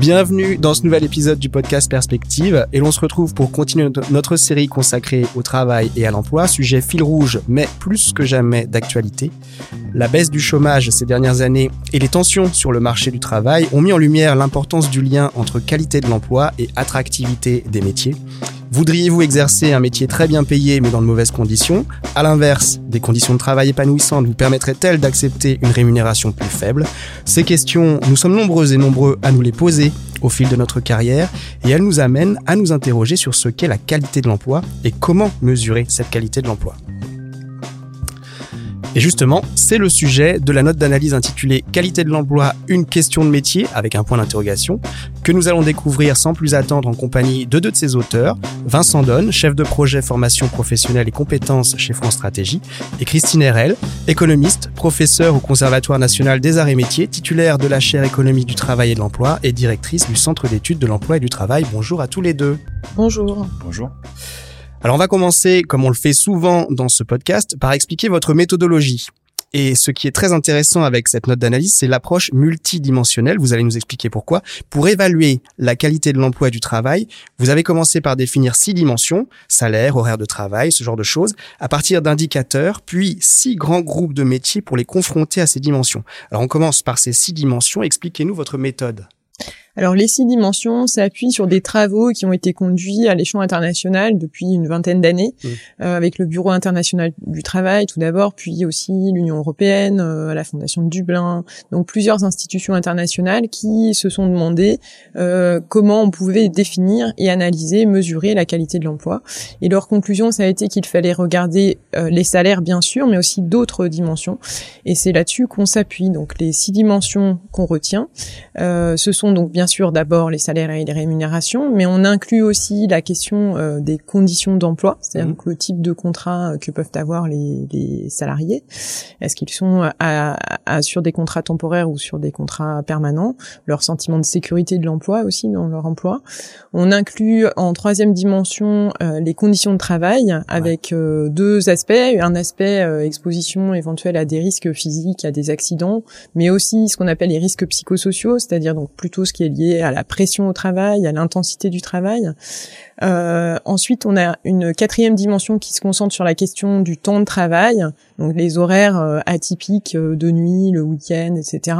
Bienvenue dans ce nouvel épisode du podcast Perspective et l'on se retrouve pour continuer notre série consacrée au travail et à l'emploi, sujet fil rouge mais plus que jamais d'actualité. La baisse du chômage ces dernières années et les tensions sur le marché du travail ont mis en lumière l'importance du lien entre qualité de l'emploi et attractivité des métiers. Voudriez-vous exercer un métier très bien payé mais dans de mauvaises conditions À l'inverse, des conditions de travail épanouissantes vous permettraient-elles d'accepter une rémunération plus faible Ces questions, nous sommes nombreux et nombreux à nous les poser au fil de notre carrière et elles nous amènent à nous interroger sur ce qu'est la qualité de l'emploi et comment mesurer cette qualité de l'emploi. Et justement, c'est le sujet de la note d'analyse intitulée Qualité de l'emploi, une question de métier avec un point d'interrogation que nous allons découvrir sans plus attendre en compagnie de deux de ses auteurs, Vincent Donne, chef de projet formation professionnelle et compétences chez France Stratégie, et Christine Herel, économiste, professeure au Conservatoire national des arts et métiers, titulaire de la chaire économie du travail et de l'emploi et directrice du Centre d'études de l'emploi et du travail. Bonjour à tous les deux. Bonjour. Bonjour. Alors on va commencer, comme on le fait souvent dans ce podcast, par expliquer votre méthodologie. Et ce qui est très intéressant avec cette note d'analyse, c'est l'approche multidimensionnelle. Vous allez nous expliquer pourquoi. Pour évaluer la qualité de l'emploi et du travail, vous avez commencé par définir six dimensions, salaire, horaire de travail, ce genre de choses, à partir d'indicateurs, puis six grands groupes de métiers pour les confronter à ces dimensions. Alors on commence par ces six dimensions. Expliquez-nous votre méthode. Alors les six dimensions s'appuient sur des travaux qui ont été conduits à l'échelon international depuis une vingtaine d'années, mmh. euh, avec le Bureau international du travail tout d'abord, puis aussi l'Union européenne, euh, la Fondation de Dublin, donc plusieurs institutions internationales qui se sont demandé euh, comment on pouvait définir et analyser, mesurer la qualité de l'emploi. Et leur conclusion, ça a été qu'il fallait regarder les salaires bien sûr, mais aussi d'autres dimensions. Et c'est là-dessus qu'on s'appuie. Donc les six dimensions qu'on retient, ce sont donc bien bien sûr d'abord les salaires et les rémunérations, mais on inclut aussi la question euh, des conditions d'emploi, c'est-à-dire mmh. le type de contrat euh, que peuvent avoir les, les salariés. Est-ce qu'ils sont à, à, sur des contrats temporaires ou sur des contrats permanents? Leur sentiment de sécurité de l'emploi aussi dans leur emploi. On inclut en troisième dimension euh, les conditions de travail avec deux aspects. Un aspect exposition éventuelle à des risques physiques, à des accidents, mais aussi ce qu'on appelle les risques psychosociaux, c'est-à-dire donc plutôt ce qui est lié à la pression au travail, à l'intensité du travail. Euh, ensuite, on a une quatrième dimension qui se concentre sur la question du temps de travail, donc les horaires euh, atypiques euh, de nuit, le week-end, etc.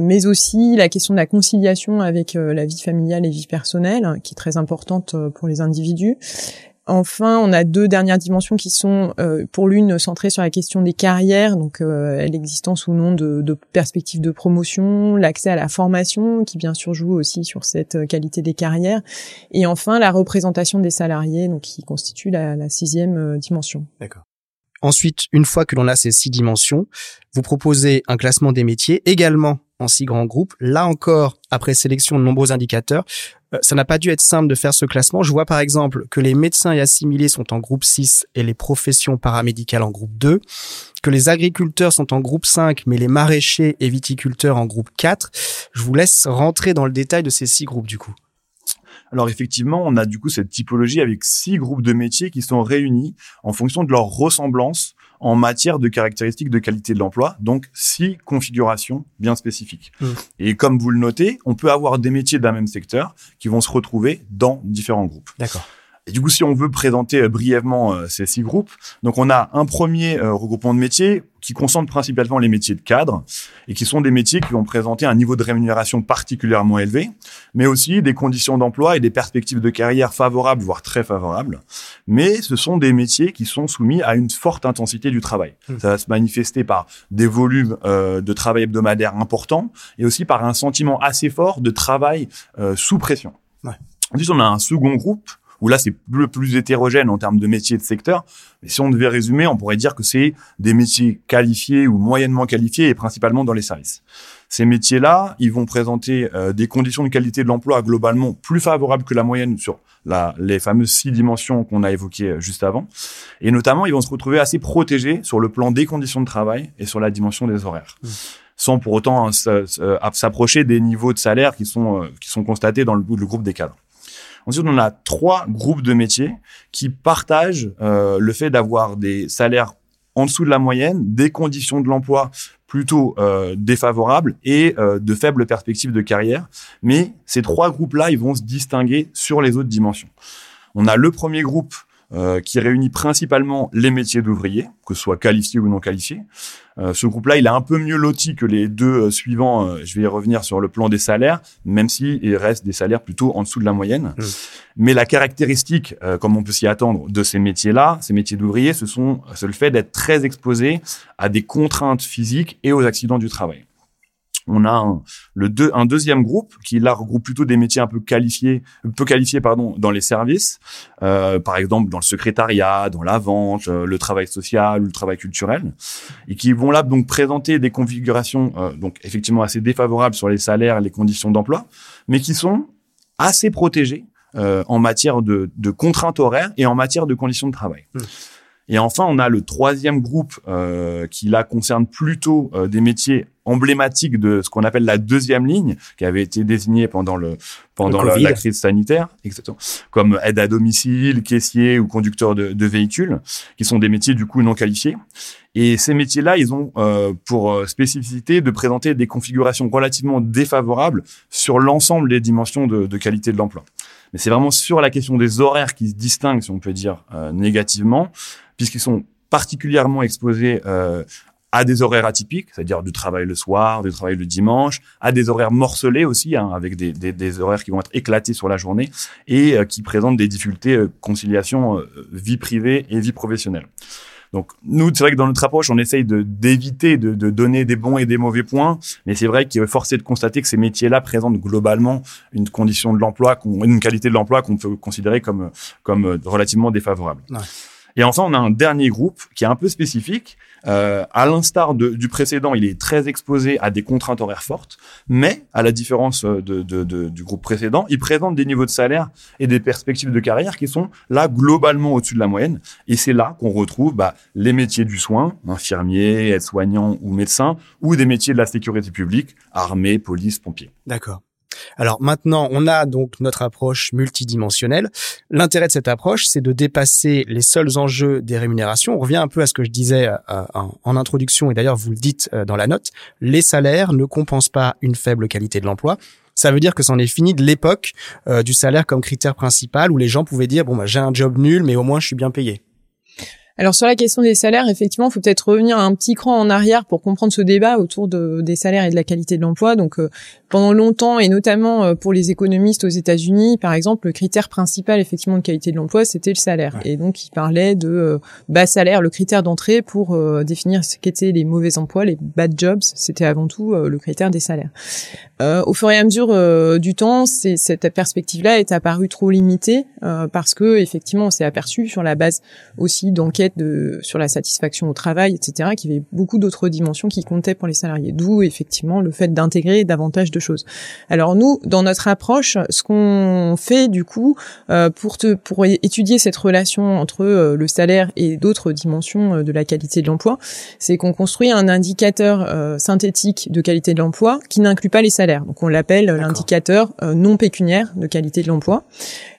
mais aussi la question de la conciliation avec la vie familiale et vie personnelle, qui est très importante pour les individus. Enfin, on a deux dernières dimensions qui sont, euh, pour l'une, centrées sur la question des carrières, donc euh, l'existence ou non de, de, perspectives de promotion, l'accès à la formation, qui bien sûr joue aussi sur cette euh, qualité des carrières, et enfin la représentation des salariés, donc qui constitue la, la sixième dimension. D'accord. Ensuite, une fois que l'on a ces six dimensions, vous proposez un classement des métiers également en six grands groupes. Là encore, après sélection de nombreux indicateurs, euh, ça n'a pas dû être simple de faire ce classement. Je vois par exemple que les médecins et assimilés sont en groupe 6 et les professions paramédicales en groupe 2, que les agriculteurs sont en groupe 5 mais les maraîchers et viticulteurs en groupe 4. Je vous laisse rentrer dans le détail de ces six groupes du coup. Alors effectivement, on a du coup cette typologie avec six groupes de métiers qui sont réunis en fonction de leur ressemblance en matière de caractéristiques de qualité de l'emploi, donc six configurations bien spécifiques. Mmh. Et comme vous le notez, on peut avoir des métiers d'un même secteur qui vont se retrouver dans différents groupes. D'accord. Et du coup, si on veut présenter euh, brièvement euh, ces six groupes, donc on a un premier euh, regroupement de métiers qui concentre principalement les métiers de cadre et qui sont des métiers qui vont présenter un niveau de rémunération particulièrement élevé, mais aussi des conditions d'emploi et des perspectives de carrière favorables, voire très favorables. Mais ce sont des métiers qui sont soumis à une forte intensité du travail. Mmh. Ça va se manifester par des volumes de travail hebdomadaire importants et aussi par un sentiment assez fort de travail sous pression. Ouais. Ensuite, on a un second groupe où là c'est le plus hétérogène en termes de métiers et de secteurs. Mais si on devait résumer, on pourrait dire que c'est des métiers qualifiés ou moyennement qualifiés et principalement dans les services. Ces métiers-là, ils vont présenter euh, des conditions de qualité de l'emploi globalement plus favorables que la moyenne sur la, les fameuses six dimensions qu'on a évoquées euh, juste avant. Et notamment, ils vont se retrouver assez protégés sur le plan des conditions de travail et sur la dimension des horaires. Mmh. sans pour autant hein, s'approcher des niveaux de salaire qui sont, euh, qui sont constatés dans le, le groupe des cadres. On a trois groupes de métiers qui partagent euh, le fait d'avoir des salaires en dessous de la moyenne, des conditions de l'emploi plutôt euh, défavorables et euh, de faibles perspectives de carrière. Mais ces trois groupes-là, ils vont se distinguer sur les autres dimensions. On a le premier groupe euh, qui réunit principalement les métiers d'ouvriers, que ce soit qualifiés ou non qualifiés. Euh, ce groupe-là, il est un peu mieux loti que les deux euh, suivants. je vais y revenir sur le plan des salaires, même s'il il reste des salaires plutôt en dessous de la moyenne. Mmh. Mais la caractéristique, comme on peut s'y attendre, de ces métiers-là, ces métiers d'ouvriers, ce sont c'est le fait d'être très exposés à des contraintes physiques et aux accidents du travail on a un, le deux, un deuxième groupe qui là regroupe plutôt des métiers un peu qualifiés, peu qualifiés pardon, dans les services, euh, par exemple dans le secrétariat, dans la vente, euh, le travail social, le travail culturel, et qui vont là donc présenter des configurations euh, donc effectivement assez défavorables sur les salaires et les conditions d'emploi, mais qui sont assez protégés en matière de, de, contraintes horaires et en matière de conditions de travail. Mmh. Et enfin, on a le troisième groupe euh, qui là concerne plutôt euh, des métiers emblématiques de ce qu'on appelle la deuxième ligne, qui avait été désignée pendant le pendant la, crise sanitaire, exactement, comme aide à domicile, caissier ou conducteur de, de, véhicules, qui sont des métiers du coup non qualifiés. Et ces métiers-là, ils ont euh, pour euh, spécificité de présenter des configurations relativement défavorables sur l'ensemble des dimensions de, de qualité de l'emploi. Mais c'est vraiment sur la question des horaires qui se distinguent, si on peut dire, euh, négativement puisqu'ils sont particulièrement exposés euh, à des horaires atypiques, c'est-à-dire du travail le soir, du travail le dimanche, à des horaires morcelés aussi, hein, avec des, des, horaires qui vont être éclatés sur la journée et euh, qui présentent des difficultés euh, conciliation euh, vie privée et vie professionnelle. Donc nous, c'est vrai que dans notre approche, on essaye d'éviter de, donner des bons et des mauvais points, mais c'est vrai qu'il est forcé de constater que ces métiers-là présentent globalement une condition de l'emploi, une qualité de l'emploi qu'on peut considérer comme comme relativement défavorable. Et enfin, on a un dernier groupe qui est un peu spécifique. Euh, à l'instar du précédent, il est très exposé à des contraintes horaires fortes, mais à la différence du groupe précédent, il présente des niveaux de salaire et des perspectives de carrière qui sont là globalement au-dessus de la moyenne. Et c'est là qu'on retrouve bah, les métiers du soin, infirmiers, aides-soignants ou médecins, ou des métiers de la sécurité publique, armée, police, pompiers. D'accord. Alors maintenant, on a donc notre approche multidimensionnelle. L'intérêt de cette approche, c'est de dépasser les seuls enjeux des rémunérations. On revient un peu à ce que je disais euh, en, introduction, et d'ailleurs vous le dites euh, dans la note, les salaires ne compensent pas une faible qualité de l'emploi. Ça veut dire que c'en est fini de l'époque euh, du salaire comme critère principal où les gens pouvaient dire bon bah j'ai un job nul mais au moins je suis bien payé. Alors sur la question des salaires, effectivement, il faut peut-être revenir un petit cran en arrière pour comprendre ce débat autour de, des salaires et de la qualité de l'emploi. Donc euh, pendant longtemps et notamment euh, pour les économistes aux États-Unis, par exemple, le critère principal effectivement de qualité de l'emploi, c'était le salaire. Et donc ils parlaient de euh, bas salaire, le critère d'entrée pour définir ce qu'étaient les mauvais emplois, les bad jobs. C'était avant tout le critère des salaires. Au fur et à mesure du temps, cette perspective-là est apparue trop limitée parce que effectivement, on s'est aperçu sur la base aussi d'enquêtes de sur la satisfaction au travail, etc., qu'il y avait beaucoup d'autres dimensions qui comptaient pour les salariés. D'où effectivement le fait d'intégrer davantage de choses. Alors nous, dans notre approche, ce qu'on fait du coup euh, pour te pour étudier cette relation entre euh, le salaire et d'autres dimensions euh, de la qualité de l'emploi, c'est qu'on construit un indicateur synthétique de qualité de l'emploi qui n'inclut pas les Donc on l'appelle l'indicateur non pécuniaire de qualité de l'emploi.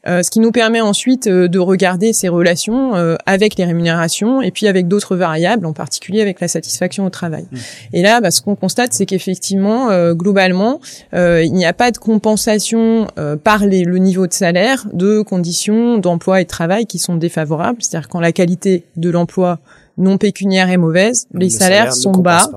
Euh, ce qui nous permet ensuite euh, de regarder ces relations euh, avec les rémunérations et puis avec d'autres variables, en particulier avec la satisfaction au travail. Mmh. Et là, bah, ce qu'on constate, c'est qu'effectivement, globalement, il n'y a pas de compensation par les, le niveau de salaire de conditions d'emploi et de travail qui sont défavorables. C'est-à-dire quand la qualité de l'emploi non pécuniaire est mauvaise, les salaires sont bas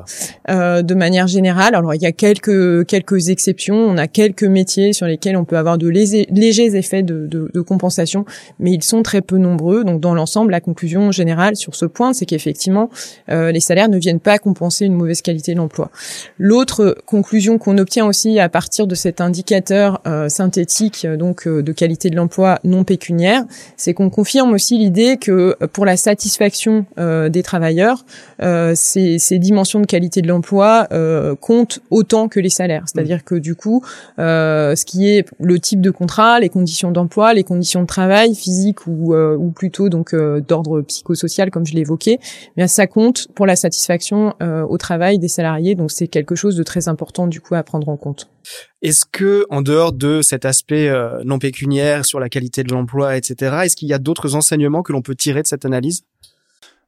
euh, de manière générale. Alors il y a quelques quelques exceptions, on a quelques métiers sur lesquels on peut avoir de légers, effets de, de, de, compensation, mais ils sont très peu nombreux. Donc dans l'ensemble, la conclusion générale sur ce point, c'est qu'effectivement euh, les salaires ne viennent pas compenser une mauvaise qualité de l'emploi. L'autre conclusion qu'on obtient aussi à partir de cet indicateur euh, synthétique donc euh, de qualité de l'emploi non pécuniaire, c'est qu'on confirme aussi l'idée que pour la satisfaction euh, des travailleurs, euh, ces, ces, dimensions de qualité de l'emploi euh, comptent autant que les salaires. C'est-à-dire mm. que du coup, euh, ce qui est le type de contrat, les conditions d'emploi, les conditions de travail physique ou, ou plutôt donc d'ordre psychosocial, comme je l'ai évoqué, eh bien ça compte pour la satisfaction au travail des salariés. Donc c'est quelque chose de très important du coup à prendre en compte. Est-ce que, en dehors de cet aspect non pécuniaire sur la qualité de l'emploi, etc., est-ce qu'il y a d'autres enseignements que l'on peut tirer de cette analyse?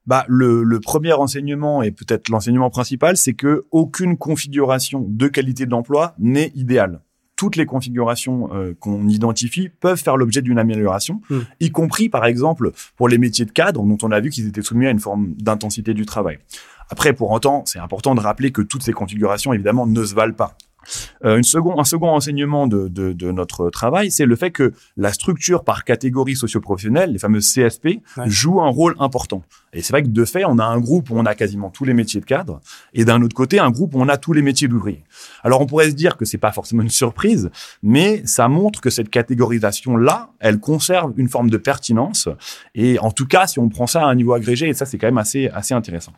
Bah, le, le premier enseignement et peut-être l'enseignement principal, c'est que aucune configuration de qualité de l'emploi n'est idéale toutes les configurations euh, qu'on identifie peuvent faire l'objet d'une amélioration, hmm. y compris par exemple pour les métiers de cadre dont on a vu qu'ils étaient soumis à une forme d'intensité du travail. Après, pour autant, c'est important de rappeler que toutes ces configurations, évidemment, ne se valent pas. Euh, une second, un second enseignement de, de, de notre travail, c'est le fait que la structure par catégorie socio-professionnelle, les fameuses CSP, joue un rôle important. Et c'est vrai que de fait, on a un groupe où on a quasiment tous les métiers de cadre, et d'un autre côté, un groupe où on a tous les métiers d'ouvrier. Alors on pourrait se dire que c'est pas forcément une surprise, mais ça montre que cette catégorisation-là, elle conserve une forme de pertinence, et en tout cas, si on prend ça à un niveau agrégé, et ça c'est quand même assez, assez intéressant.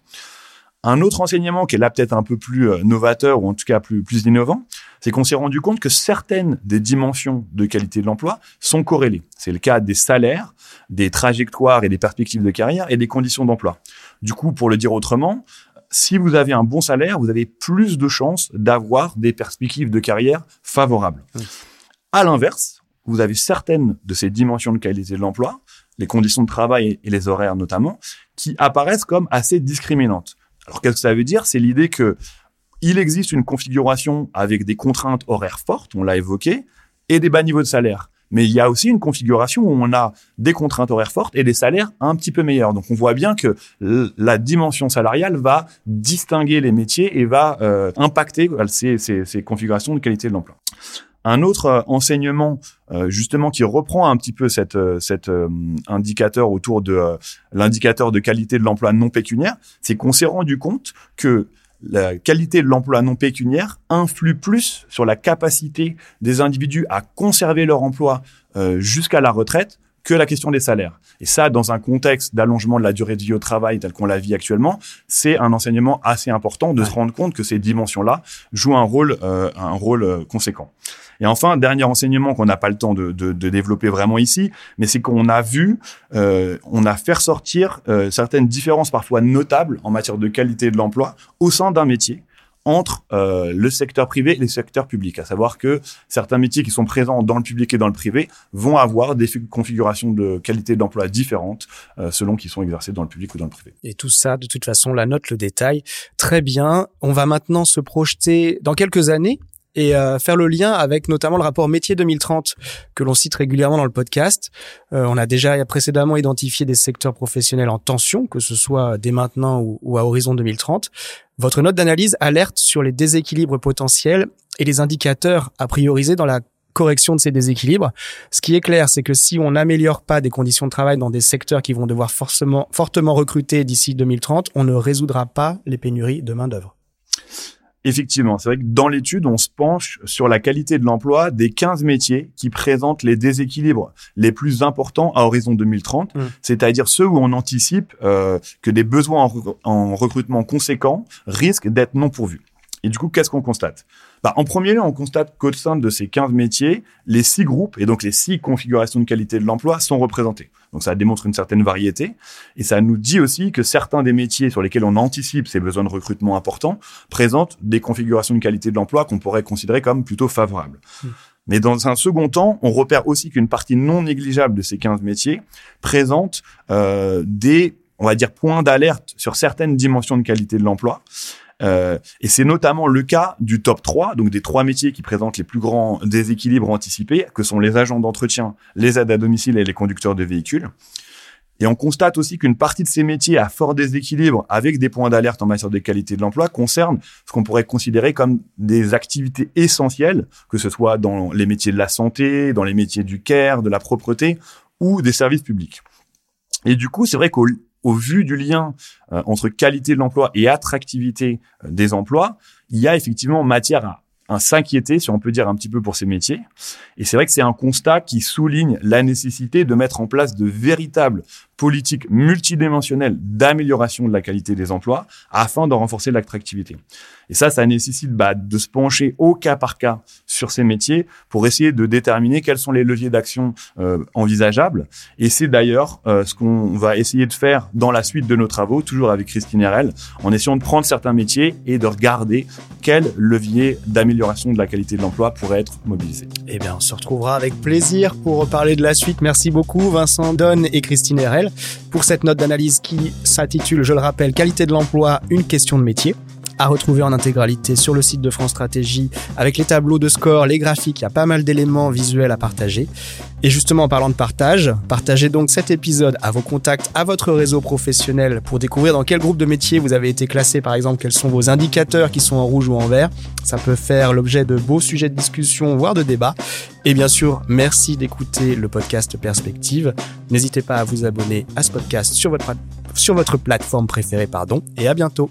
Un autre enseignement qui est là peut-être un peu plus euh, novateur ou en tout cas plus, plus innovant, c'est qu'on s'est rendu compte que certaines des dimensions de qualité de l'emploi sont corrélées. C'est le cas des salaires, des trajectoires et des perspectives de carrière et des conditions d'emploi. Du coup, pour le dire autrement, si vous avez un bon salaire, vous avez plus de chances d'avoir des perspectives de carrière favorables. À l'inverse, vous avez certaines de ces dimensions de qualité de l'emploi, les conditions de travail et les horaires notamment, qui apparaissent comme assez discriminantes. Alors qu'est-ce que ça veut dire? C'est l'idée que il existe une configuration avec des contraintes horaires fortes, on l'a évoqué, et des bas niveaux de salaire. Mais il y a aussi une configuration où on a des contraintes horaires fortes et des salaires un petit peu meilleurs. Donc on voit bien que la dimension salariale va distinguer les métiers et va euh, impacter ces, ces, ces configurations de qualité de l'emploi. Un autre euh, enseignement euh, justement qui reprend un petit peu cette, euh, cet indicateur autour de l'indicateur de qualité de l'emploi non pécuniaire, c'est qu'on s'est rendu compte que la qualité de l'emploi non pécuniaire influe plus sur la capacité des individus à conserver leur emploi jusqu'à la retraite que la question des salaires. Et ça, dans un contexte d'allongement de la durée de vie au travail tel qu'on la vit actuellement, c'est un enseignement assez important de se rendre compte que ces dimensions-là jouent un rôle, un rôle conséquent. Et enfin, dernier enseignement qu'on n'a pas le temps de, de, de, développer vraiment ici, mais c'est qu'on a vu, euh, on a fait ressortir euh, certaines différences parfois notables en matière de qualité de l'emploi au sein d'un métier entre euh, le secteur privé et le secteur public, à savoir que certains métiers qui sont présents dans le public et dans le privé vont avoir des configurations de qualité d'emploi différentes euh, selon qu'ils sont exercés dans le public ou dans le privé. Et tout ça, de toute façon, la note le détail. Très bien. On va maintenant se projeter dans quelques années et euh, faire le lien avec notamment le rapport métier 2030 que l'on cite régulièrement dans le podcast. Euh, on a déjà précédemment identifié des secteurs professionnels en tension, que ce soit dès maintenant ou, ou à horizon 2030. Votre note d'analyse alerte sur les déséquilibres potentiels et les indicateurs à prioriser dans la correction de ces déséquilibres. Ce qui est clair, c'est que si on n'améliore pas des conditions de travail dans des secteurs qui vont devoir forcément, fortement recruter d'ici 2030, on ne résoudra pas les pénuries de main-d'œuvre. Effectivement, c'est vrai que dans l'étude, on se penche sur la qualité de l'emploi des 15 métiers qui présentent les déséquilibres les plus importants à horizon 2030, mmh. c'est-à-dire ceux où on anticipe euh, que des besoins en recrutement conséquents risquent d'être non pourvus. Et du coup, qu'est-ce qu'on constate? Bah, En premier lieu, on constate qu'au sein de ces 15 métiers, les six groupes et donc les six configurations de qualité de l'emploi sont représentés. Donc ça démontre une certaine variété. Et ça nous dit aussi que certains des métiers sur lesquels on anticipe ces besoins de recrutement importants présentent des configurations de qualité de l'emploi qu'on pourrait considérer comme plutôt favorables. Hmm. Mais dans un second temps, on repère aussi qu'une partie non négligeable de ces 15 métiers présente euh, des, on va dire, points d'alerte sur certaines dimensions de qualité de l'emploi. Euh, et c'est notamment le cas du top 3, donc des trois métiers qui présentent les plus grands déséquilibres anticipés, que sont les agents d'entretien, les aides à domicile et les conducteurs de véhicules. Et on constate aussi qu'une partie de ces métiers à fort déséquilibre, avec des points d'alerte en matière de qualité de l'emploi, concerne ce qu'on pourrait considérer comme des activités essentielles, que ce soit dans les métiers de la santé, dans les métiers du care, de la propreté ou des services publics. Et du coup, c'est vrai qu'au au vu du lien euh, entre qualité de l'emploi et attractivité euh, des emplois, il y a effectivement matière à, à s'inquiéter, si on peut dire un petit peu pour ces métiers. Et c'est vrai que c'est un constat qui souligne la nécessité de mettre en place de véritables politique multidimensionnelle d'amélioration de la qualité des emplois afin de renforcer l'attractivité. Et ça, ça nécessite bah, de se pencher au cas par cas sur ces métiers pour essayer de déterminer quels sont les leviers d'action euh, envisageables. Et c'est d'ailleurs euh, ce qu'on va essayer de faire dans la suite de nos travaux, toujours avec Christine Herel, en essayant de prendre certains métiers et de regarder quels leviers d'amélioration de la qualité de l'emploi pourraient être mobilisés. Eh bien, on se retrouvera avec plaisir pour reparler de la suite. Merci beaucoup Vincent Donne et Christine Herel pour cette note d'analyse qui s'intitule, je le rappelle, Qualité de l'emploi, une question de métier à retrouver en intégralité sur le site de France Stratégie avec les tableaux de score, les graphiques, il y a pas mal d'éléments visuels à partager. Et justement, en parlant de partage, partagez donc cet épisode à vos contacts, à votre réseau professionnel pour découvrir dans quel groupe de métier vous avez été classé, par exemple, quels sont vos indicateurs qui sont en rouge ou en vert. Ça peut faire l'objet de beaux sujets de discussion, voire de débat. Et bien sûr, merci d'écouter le podcast Perspective. N'hésitez pas à vous abonner à ce podcast sur votre, sur votre plateforme préférée, pardon, et à bientôt.